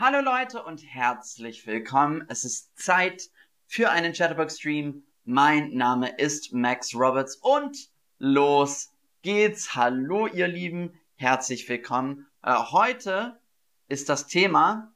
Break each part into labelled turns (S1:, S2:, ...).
S1: Hallo Leute und herzlich willkommen. Es ist Zeit für einen Chatterbox-Stream. Mein Name ist Max Roberts und los geht's. Hallo ihr Lieben, herzlich willkommen. Äh, heute ist das Thema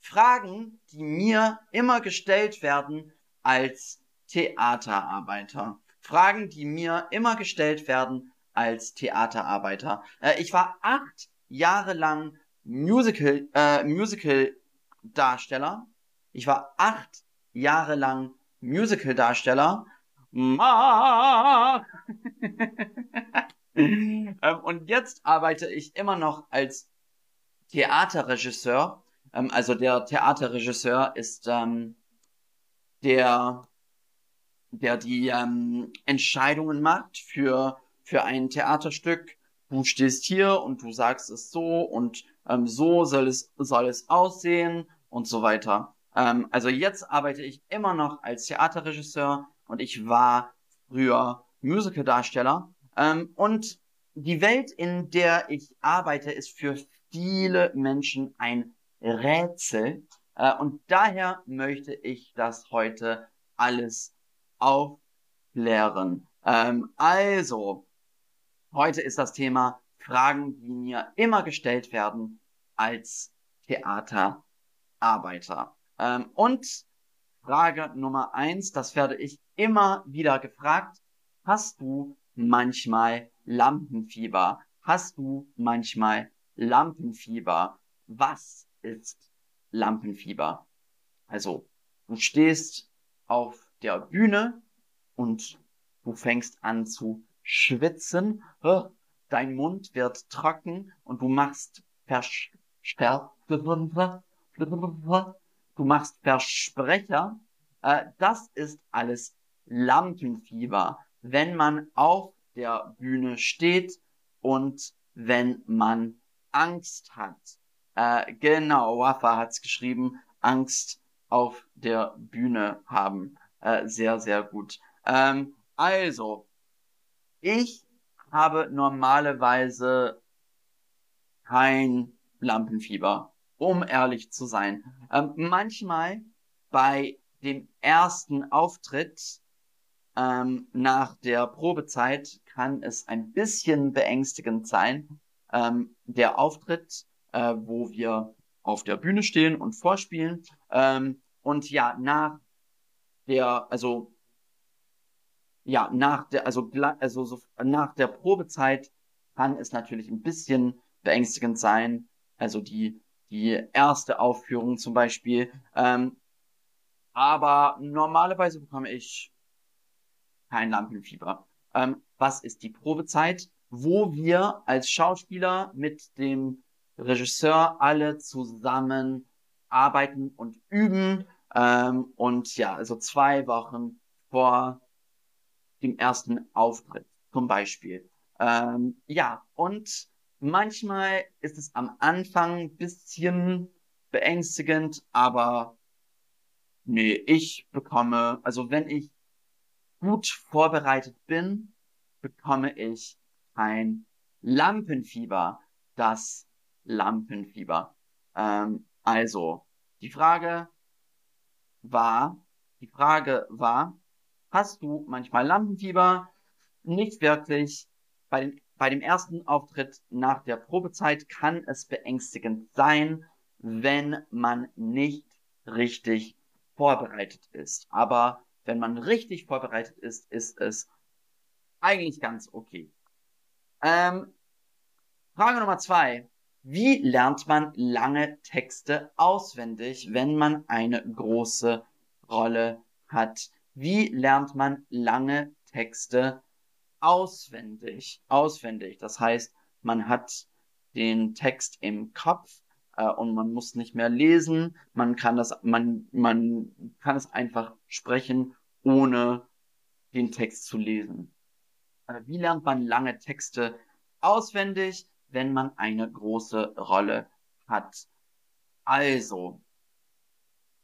S1: Fragen, die mir immer gestellt werden als Theaterarbeiter. Fragen, die mir immer gestellt werden als Theaterarbeiter. Äh, ich war acht Jahre lang Musical, äh, Musical-Darsteller. Ich war acht Jahre lang Musical-Darsteller. ähm, und jetzt arbeite ich immer noch als Theaterregisseur. Ähm, also der Theaterregisseur ist ähm, der, der die ähm, Entscheidungen macht für, für ein Theaterstück. Du stehst hier und du sagst es so und ähm, so soll es, soll es aussehen und so weiter. Ähm, also jetzt arbeite ich immer noch als Theaterregisseur und ich war früher Musicaldarsteller. Ähm, und die Welt, in der ich arbeite, ist für viele Menschen ein Rätsel. Äh, und daher möchte ich das heute alles aufklären. Ähm, also, heute ist das Thema Fragen, die mir immer gestellt werden als Theaterarbeiter. Ähm, und Frage Nummer eins, das werde ich immer wieder gefragt. Hast du manchmal Lampenfieber? Hast du manchmal Lampenfieber? Was ist Lampenfieber? Also, du stehst auf der Bühne und du fängst an zu schwitzen dein Mund wird trocken und du machst Versper du machst Versprecher. Äh, das ist alles Lampenfieber, wenn man auf der Bühne steht und wenn man Angst hat. Äh, genau, Wafa hat's geschrieben, Angst auf der Bühne haben. Äh, sehr, sehr gut. Ähm, also, ich habe normalerweise kein Lampenfieber, um ehrlich zu sein. Ähm, manchmal bei dem ersten Auftritt ähm, nach der Probezeit kann es ein bisschen beängstigend sein. Ähm, der Auftritt, äh, wo wir auf der Bühne stehen und vorspielen. Ähm, und ja, nach der, also ja, nach der, also, also so, nach der Probezeit kann es natürlich ein bisschen beängstigend sein. Also die, die erste Aufführung zum Beispiel. Ähm, aber normalerweise bekomme ich kein Lampenfieber. Ähm, was ist die Probezeit? Wo wir als Schauspieler mit dem Regisseur alle zusammen arbeiten und üben. Ähm, und ja, also zwei Wochen vor dem ersten Auftritt zum Beispiel. Ähm, ja, und manchmal ist es am Anfang ein bisschen beängstigend, aber nee, ich bekomme, also wenn ich gut vorbereitet bin, bekomme ich ein Lampenfieber. Das Lampenfieber. Ähm, also, die Frage war, die Frage war, hast du manchmal Lampenfieber. Nicht wirklich. Bei, den, bei dem ersten Auftritt nach der Probezeit kann es beängstigend sein, wenn man nicht richtig vorbereitet ist. Aber wenn man richtig vorbereitet ist, ist es eigentlich ganz okay. Ähm, Frage Nummer zwei. Wie lernt man lange Texte auswendig, wenn man eine große Rolle hat? Wie lernt man lange Texte auswendig? Auswendig. Das heißt, man hat den Text im Kopf äh, und man muss nicht mehr lesen. Man kann das, man, man kann es einfach sprechen, ohne den Text zu lesen. Äh, wie lernt man lange Texte auswendig, wenn man eine große Rolle hat? Also,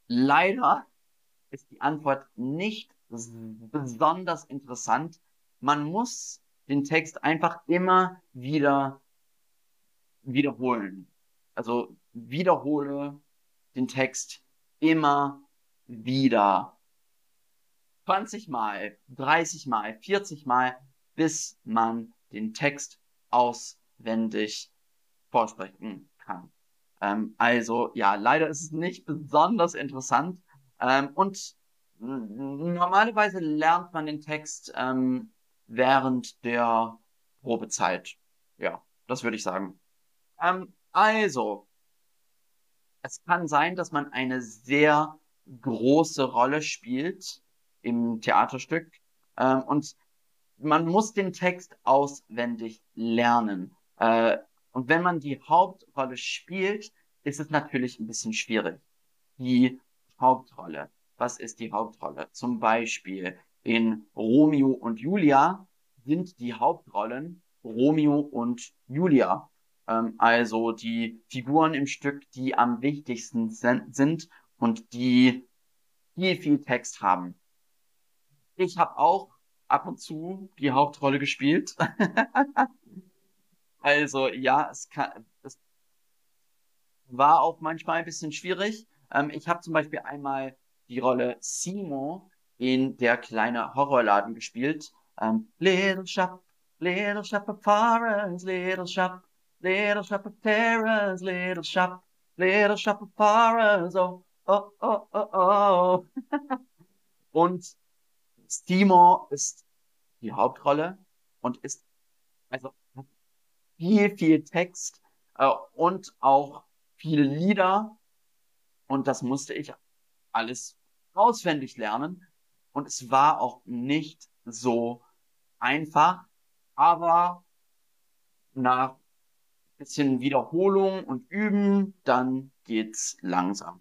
S1: leider ist die Antwort nicht besonders interessant. Man muss den Text einfach immer wieder wiederholen. Also wiederhole, den Text immer wieder 20 Mal, 30 Mal, 40 Mal, bis man den Text auswendig vorsprechen kann. Ähm, also ja, leider ist es nicht besonders interessant. Ähm, und normalerweise lernt man den Text ähm, während der Probezeit. Ja, das würde ich sagen. Ähm, also, es kann sein, dass man eine sehr große Rolle spielt im Theaterstück ähm, und man muss den Text auswendig lernen. Äh, und wenn man die Hauptrolle spielt, ist es natürlich ein bisschen schwierig. Die Hauptrolle. Was ist die Hauptrolle? Zum Beispiel in Romeo und Julia sind die Hauptrollen Romeo und Julia. Ähm, also die Figuren im Stück, die am wichtigsten sind und die viel, viel Text haben. Ich habe auch ab und zu die Hauptrolle gespielt. also ja, es, kann, es war auch manchmal ein bisschen schwierig. Ähm, ich habe zum Beispiel einmal die Rolle Simon in Der kleine Horrorladen gespielt. Ähm, little Shop, Little Shop of Horrors, Little Shop, Little Shop of Terrors, Little Shop, Little Shop of Horrors, oh, oh, oh, oh, oh. Und Simon ist die Hauptrolle und ist also viel, viel Text äh, und auch viele Lieder. Und das musste ich alles auswendig lernen. Und es war auch nicht so einfach, aber nach bisschen Wiederholung und Üben, dann geht's langsam.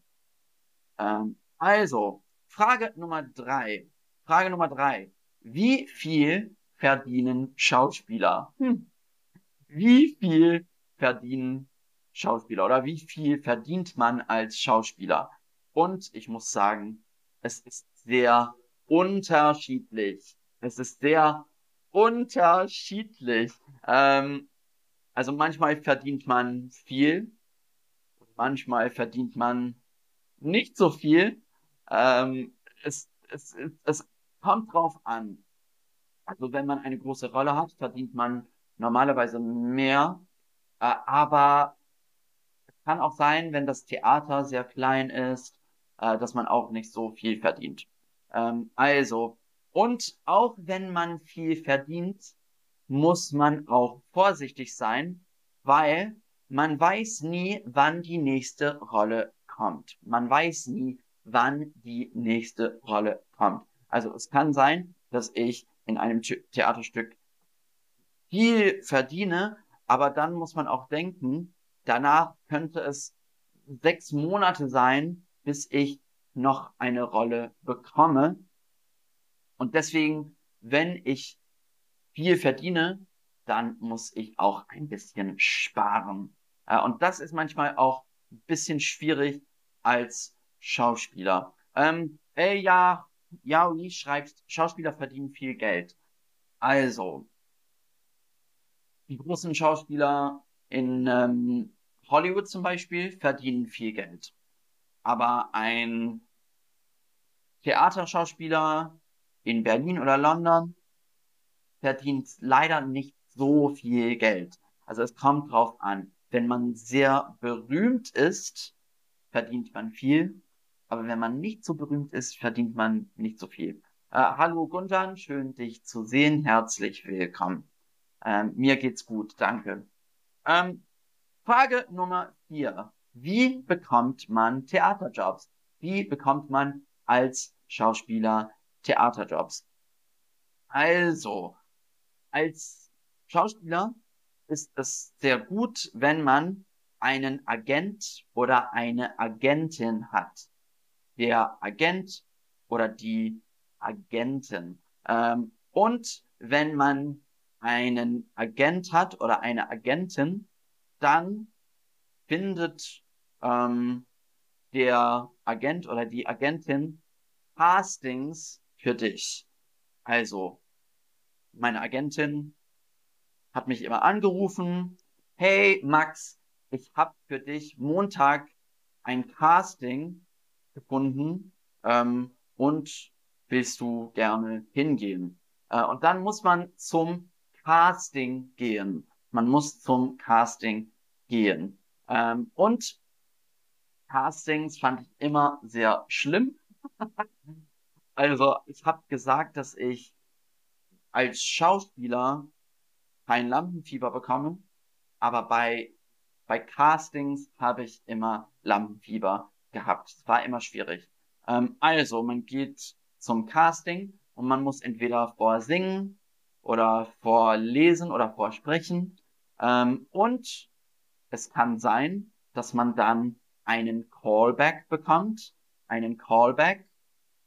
S1: Ähm, also, Frage Nummer drei. Frage Nummer drei. Wie viel verdienen Schauspieler? Hm. Wie viel verdienen Schauspieler oder wie viel verdient man als Schauspieler? Und ich muss sagen, es ist sehr unterschiedlich. Es ist sehr unterschiedlich. Ähm, also manchmal verdient man viel, manchmal verdient man nicht so viel. Ähm, es, es, es, kommt drauf an. Also wenn man eine große Rolle hat, verdient man normalerweise mehr. Äh, aber kann auch sein, wenn das Theater sehr klein ist, äh, dass man auch nicht so viel verdient. Ähm, also, und auch wenn man viel verdient, muss man auch vorsichtig sein, weil man weiß nie, wann die nächste Rolle kommt. Man weiß nie, wann die nächste Rolle kommt. Also es kann sein, dass ich in einem Theaterstück viel verdiene, aber dann muss man auch denken, danach könnte es sechs Monate sein, bis ich noch eine Rolle bekomme. Und deswegen, wenn ich viel verdiene, dann muss ich auch ein bisschen sparen. Und das ist manchmal auch ein bisschen schwierig als Schauspieler. Ähm, äh, ja, Yaoi schreibt, Schauspieler verdienen viel Geld. Also, die großen Schauspieler in ähm, Hollywood zum Beispiel verdienen viel Geld. Aber ein Theaterschauspieler in Berlin oder London verdient leider nicht so viel Geld. Also es kommt drauf an. Wenn man sehr berühmt ist, verdient man viel. Aber wenn man nicht so berühmt ist, verdient man nicht so viel. Äh, hallo Gundan, schön dich zu sehen. Herzlich willkommen. Ähm, mir geht's gut, danke. Ähm, Frage Nummer vier. Wie bekommt man Theaterjobs? Wie bekommt man als Schauspieler Theaterjobs? Also, als Schauspieler ist es sehr gut, wenn man einen Agent oder eine Agentin hat der Agent oder die Agenten. Ähm, und wenn man einen Agent hat oder eine Agentin, dann findet ähm, der Agent oder die Agentin Castings für dich. Also, meine Agentin hat mich immer angerufen. Hey Max, ich hab für dich Montag ein Casting gefunden ähm, und willst du gerne hingehen? Äh, und dann muss man zum Casting gehen. Man muss zum Casting gehen. Ähm, und Castings fand ich immer sehr schlimm. also ich habe gesagt, dass ich als Schauspieler kein Lampenfieber bekomme, aber bei, bei Castings habe ich immer Lampenfieber gehabt. Es war immer schwierig. Ähm, also, man geht zum Casting und man muss entweder vorsingen oder vorlesen oder vorsprechen. Ähm, und es kann sein, dass man dann einen Callback bekommt, einen Callback,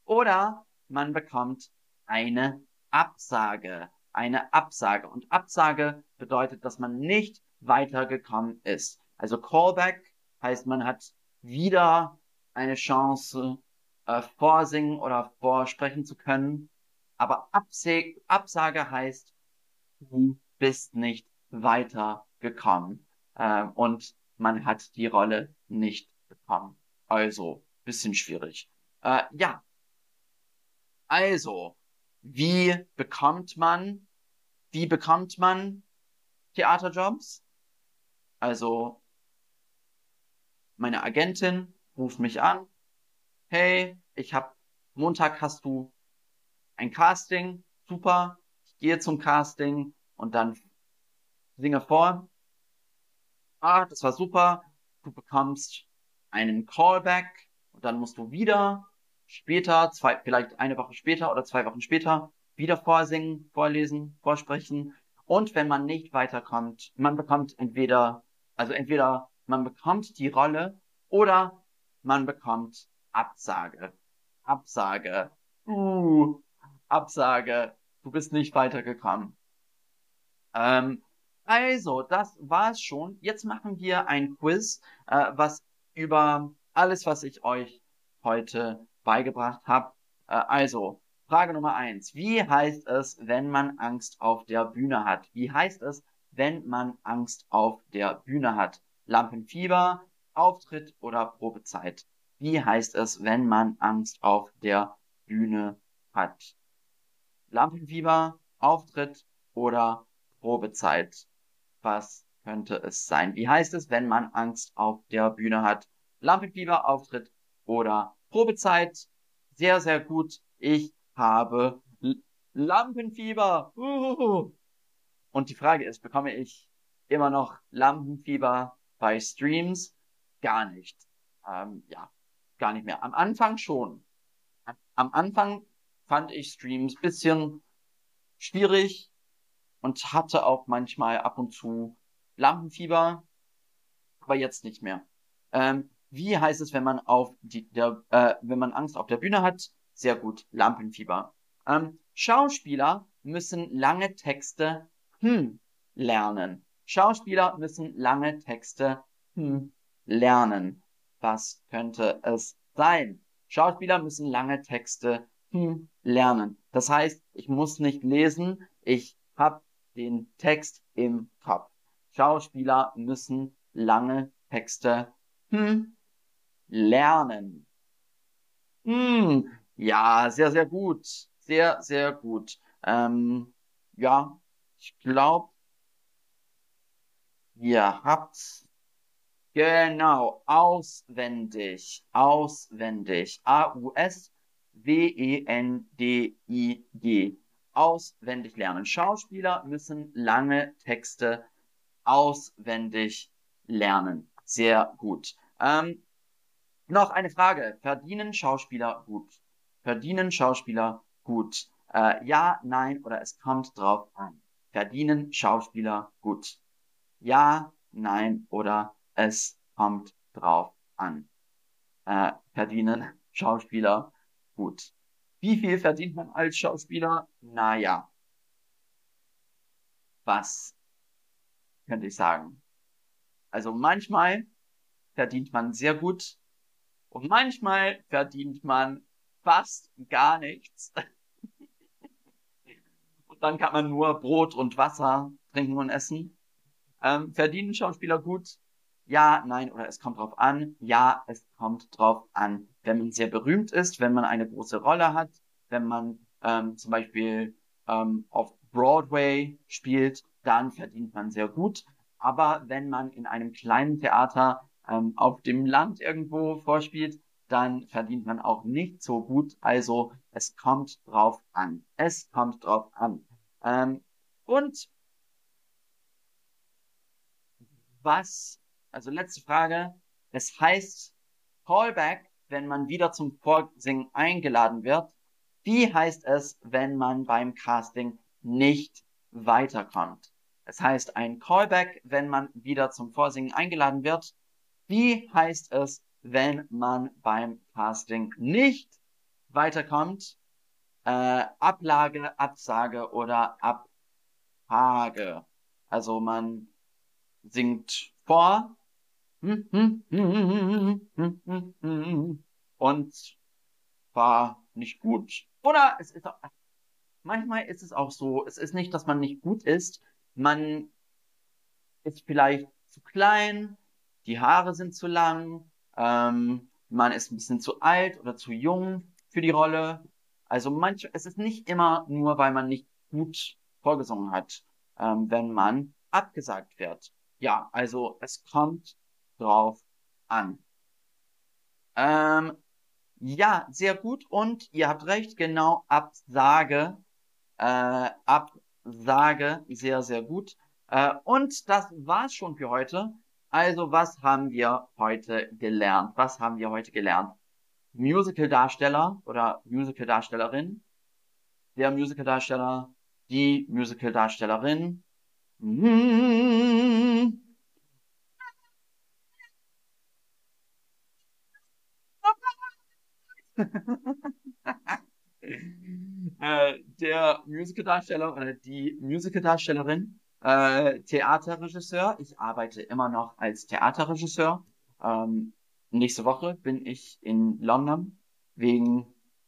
S1: oder man bekommt eine Absage, eine Absage. Und Absage bedeutet, dass man nicht weitergekommen ist. Also Callback heißt, man hat wieder eine Chance, äh, vorsingen oder vorsprechen zu können. Aber Absage, Absage heißt, du bist nicht weitergekommen. Äh, und man hat die Rolle nicht bekommen. Also, bisschen schwierig. Äh, ja. Also, wie bekommt man, wie bekommt man Theaterjobs? Also, meine Agentin ruft mich an. Hey, ich hab, Montag hast du ein Casting. Super. Ich gehe zum Casting und dann singe vor. Ah, das war super. Du bekommst einen Callback und dann musst du wieder später, zwei, vielleicht eine Woche später oder zwei Wochen später, wieder vorsingen, vorlesen, vorsprechen. Und wenn man nicht weiterkommt, man bekommt entweder, also entweder man bekommt die Rolle oder man bekommt Absage. Absage. Uh, Absage. Du bist nicht weitergekommen. Ähm, also, das war's schon. Jetzt machen wir ein Quiz, äh, was über alles, was ich euch heute beigebracht habe. Äh, also, Frage Nummer eins. Wie heißt es, wenn man Angst auf der Bühne hat? Wie heißt es, wenn man Angst auf der Bühne hat? Lampenfieber, Auftritt oder Probezeit? Wie heißt es, wenn man Angst auf der Bühne hat? Lampenfieber, Auftritt oder Probezeit? Was könnte es sein? Wie heißt es, wenn man Angst auf der Bühne hat? Lampenfieber, Auftritt oder Probezeit? Sehr, sehr gut. Ich habe L Lampenfieber. Uhuhu. Und die Frage ist, bekomme ich immer noch Lampenfieber bei Streams? Gar nicht. Ähm, ja, gar nicht mehr. Am Anfang schon. Am Anfang fand ich Streams bisschen schwierig und hatte auch manchmal ab und zu Lampenfieber, aber jetzt nicht mehr. Ähm, wie heißt es, wenn man auf die, der, äh, wenn man Angst auf der Bühne hat? Sehr gut, Lampenfieber. Ähm, Schauspieler müssen lange Texte hm lernen. Schauspieler müssen lange Texte hm lernen. Was könnte es sein? Schauspieler müssen lange Texte hm lernen. Das heißt, ich muss nicht lesen, ich habe den Text im Kopf. Schauspieler müssen lange Texte hm lernen. Hm, ja, sehr, sehr gut. Sehr, sehr gut. Ähm, ja, ich glaube, ihr habt genau auswendig, auswendig. A-U-S-W-E-N-D-I-G. Auswendig lernen. Schauspieler müssen lange Texte auswendig lernen. Sehr gut. Ähm, noch eine Frage. Verdienen Schauspieler gut? Verdienen Schauspieler gut? Äh, ja, nein oder es kommt drauf an. Verdienen Schauspieler gut? Ja, nein oder es kommt drauf an. Äh, verdienen Schauspieler gut? Wie viel verdient man als Schauspieler? Naja. Was könnte ich sagen? Also manchmal verdient man sehr gut, und manchmal verdient man fast gar nichts. und dann kann man nur Brot und Wasser trinken und essen. Ähm, verdienen Schauspieler gut? ja, nein oder es kommt drauf an. Ja, es kommt drauf an. Wenn man sehr berühmt ist, wenn man eine große Rolle hat, wenn man ähm, zum Beispiel ähm, auf Broadway spielt, dann verdient man sehr gut. Aber wenn man in einem kleinen Theater ähm, auf dem Land irgendwo vorspielt, dann verdient man auch nicht so gut. Also es kommt drauf an. Es kommt drauf an. Ähm, und was, also letzte Frage. Es heißt Callback, wenn man wieder zum Vorsingen eingeladen wird. Wie heißt es, wenn man beim Casting nicht weiterkommt? Es heißt ein Callback, wenn man wieder zum Vorsingen eingeladen wird. Wie heißt es, wenn man beim Casting nicht weiterkommt? Äh, Ablage, Absage oder Abhage. Also man singt vor und war nicht gut. Oder es ist auch, manchmal ist es auch so, es ist nicht, dass man nicht gut ist, man ist vielleicht zu klein, die Haare sind zu lang, ähm, man ist ein bisschen zu alt oder zu jung für die Rolle. Also manch, es ist nicht immer nur, weil man nicht gut vorgesungen hat, ähm, wenn man abgesagt wird. Ja, also es kommt drauf an. Ähm, ja, sehr gut. Und ihr habt recht, genau, Absage. Äh, Absage, sehr, sehr gut. Äh, und das war's schon für heute. Also, was haben wir heute gelernt? Was haben wir heute gelernt? Musical-Darsteller oder Musical-Darstellerin, der Musical-Darsteller, die Musical-Darstellerin. Äh, der Musical-Darsteller oder die Musical-Darstellerin äh, Theaterregisseur. Ich arbeite immer noch als Theaterregisseur. Ähm, nächste Woche bin ich in London wegen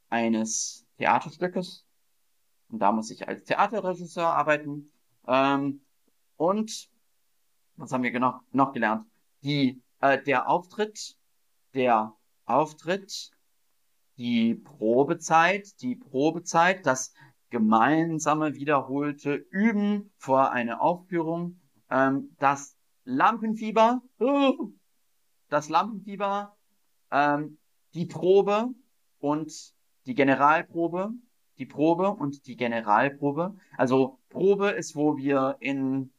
S1: eines Theaterstückes. Und da muss ich als Theaterregisseur arbeiten. Ähm, und was haben wir genau noch gelernt? Die, äh, der Auftritt, der Auftritt, die Probezeit, die Probezeit, das gemeinsame wiederholte Üben vor einer Aufführung, ähm, das Lampenfieber, das Lampenfieber, ähm, die Probe und die Generalprobe, die Probe und die Generalprobe. Also Probe ist, wo wir in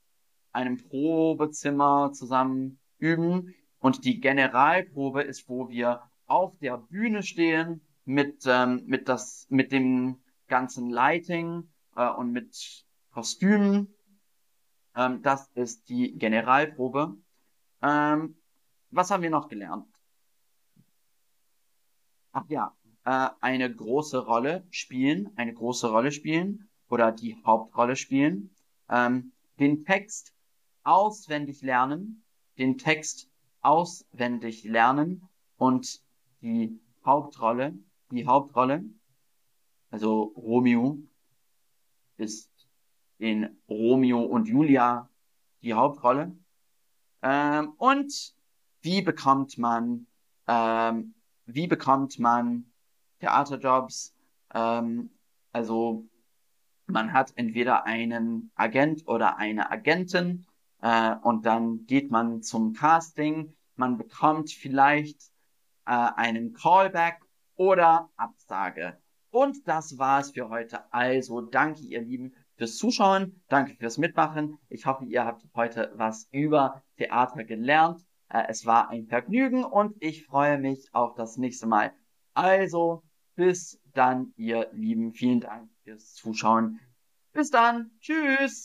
S1: einem Probezimmer zusammen üben und die Generalprobe ist, wo wir auf der Bühne stehen mit ähm, mit das mit dem ganzen Lighting äh, und mit Kostümen. Ähm, das ist die Generalprobe. Ähm, was haben wir noch gelernt? Ach ja, äh, eine große Rolle spielen, eine große Rolle spielen oder die Hauptrolle spielen. Ähm, den Text auswendig lernen, den Text auswendig lernen und die Hauptrolle, die Hauptrolle also Romeo ist in Romeo und Julia die Hauptrolle. Ähm, und wie bekommt man, ähm, wie bekommt man Theaterjobs? Ähm, also man hat entweder einen Agent oder eine Agentin äh, und dann geht man zum Casting. Man bekommt vielleicht äh, einen Callback oder Absage. Und das war's für heute. Also danke ihr Lieben fürs Zuschauen, danke fürs Mitmachen. Ich hoffe, ihr habt heute was über Theater gelernt. Äh, es war ein Vergnügen und ich freue mich auf das nächste Mal. Also bis dann, ihr Lieben. Vielen Dank fürs Zuschauen. Bis dann. Tschüss.